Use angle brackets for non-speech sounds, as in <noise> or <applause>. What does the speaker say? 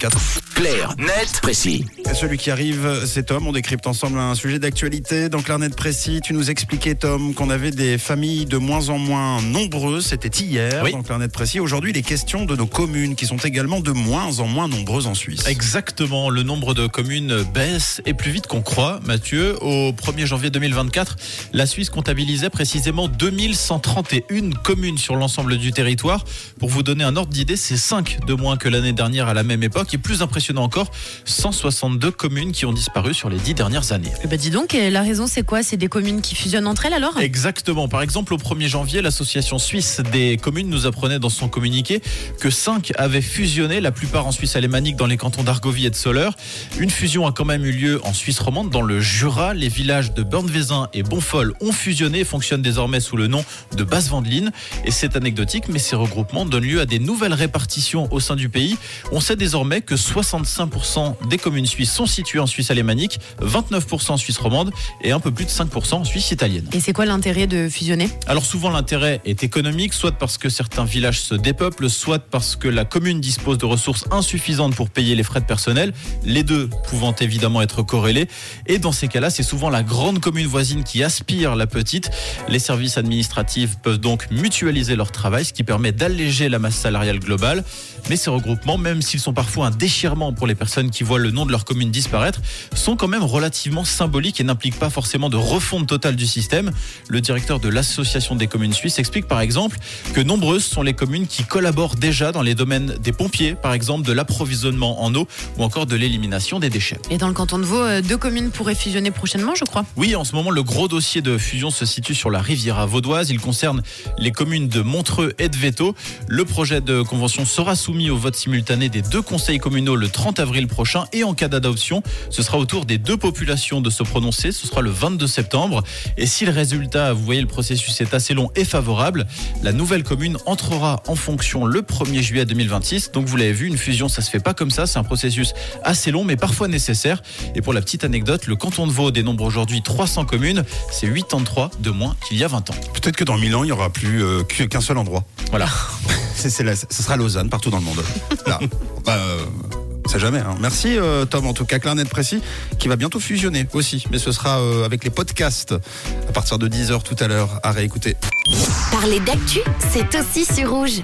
4. Clair, net, précis. Celui qui arrive, c'est Tom. On décrypte ensemble un sujet d'actualité. Dans Clarnet Précis, tu nous expliquais, Tom, qu'on avait des familles de moins en moins nombreuses. C'était hier, Oui. dans Clarnet Précis. Aujourd'hui, les questions de nos communes, qui sont également de moins en moins nombreuses en Suisse. Exactement, le nombre de communes baisse et plus vite qu'on croit. Mathieu, au 1er janvier 2024, la Suisse comptabilisait précisément 2131 communes sur l'ensemble du territoire. Pour vous donner un ordre d'idée, c'est 5 de moins que l'année dernière à la même époque. Et plus impressionnant encore, 162 communes qui ont disparu sur les 10 dernières années. Eh ben dis donc, et la raison c'est quoi? C'est des communes qui fusionnent entre elles alors? Exactement. Par exemple, au 1er janvier, l'association suisse des communes nous apprenait dans son communiqué que 5 avaient fusionné, la plupart en Suisse alémanique dans les cantons d'Argovie et de Soleure. Une fusion a quand même eu lieu en Suisse romande, dans le Jura. Les villages de Bernvezin et Bonfol ont fusionné et fonctionnent désormais sous le nom de Basse-Vendeline. Et c'est anecdotique, mais ces regroupements donnent lieu à des nouvelles répartitions au sein du pays. On sait désormais que 65% des communes suisses sont situées en Suisse alémanique, 29% en Suisse romande et un peu plus de 5% en Suisse italienne. Et c'est quoi l'intérêt de fusionner? Alors souvent l'intérêt est économique, soit parce que certains villages se dépeuplent, soit parce que la commune dispose de ressources insuffisantes pour payer les frais de personnel, les deux pouvant évidemment être corrélés. Et dans ces cas-là, c'est souvent la grande commune voisine qui aspire la petite. Les services administratifs peuvent donc mutualiser leur travail, ce qui permet d'alléger la masse salariale globale. Mais ces regroupements, même s'ils sont parfois un déchirement pour les personnes qui voient le nom de leur commune disparaître, sont quand même relativement symboliques et n'impliquent pas forcément de refonte totale du système. Le directeur de l'Association des communes suisses explique par exemple que nombreuses sont les communes qui collaborent déjà dans les domaines des pompiers, par exemple de l'approvisionnement en eau ou encore de l'élimination des déchets. Et dans le canton de Vaud, euh, deux communes pourraient fusionner prochainement, je crois. Oui, en ce moment, le gros dossier de fusion se situe sur la Riviera vaudoise. Il concerne les communes de Montreux et de Veto. Le projet de convention sera soumis au vote simultané des deux conseils communaux le 30 avril prochain et en cas d'adoption, ce sera au tour des deux populations de se prononcer. Ce sera le 22 septembre. Et si le résultat, vous voyez, le processus est assez long et favorable, la nouvelle commune entrera en fonction le 1er juillet 2026. Donc vous l'avez vu, une fusion, ça se fait pas comme ça. C'est un processus assez long, mais parfois nécessaire. Et pour la petite anecdote, le canton de Vaud dénombre aujourd'hui 300 communes. C'est 83 de moins qu'il y a 20 ans. Peut-être que dans 1000 ans, il n'y aura plus euh, qu'un seul endroit. Voilà. <laughs> Ce sera Lausanne, partout dans le monde. Là. <laughs> Bah, euh, c'est jamais. hein. Merci euh, Tom, en tout cas, Clarnet Précis, qui va bientôt fusionner aussi. Mais ce sera euh, avec les podcasts à partir de 10h tout à l'heure à réécouter. Parler d'actu, c'est aussi sur rouge.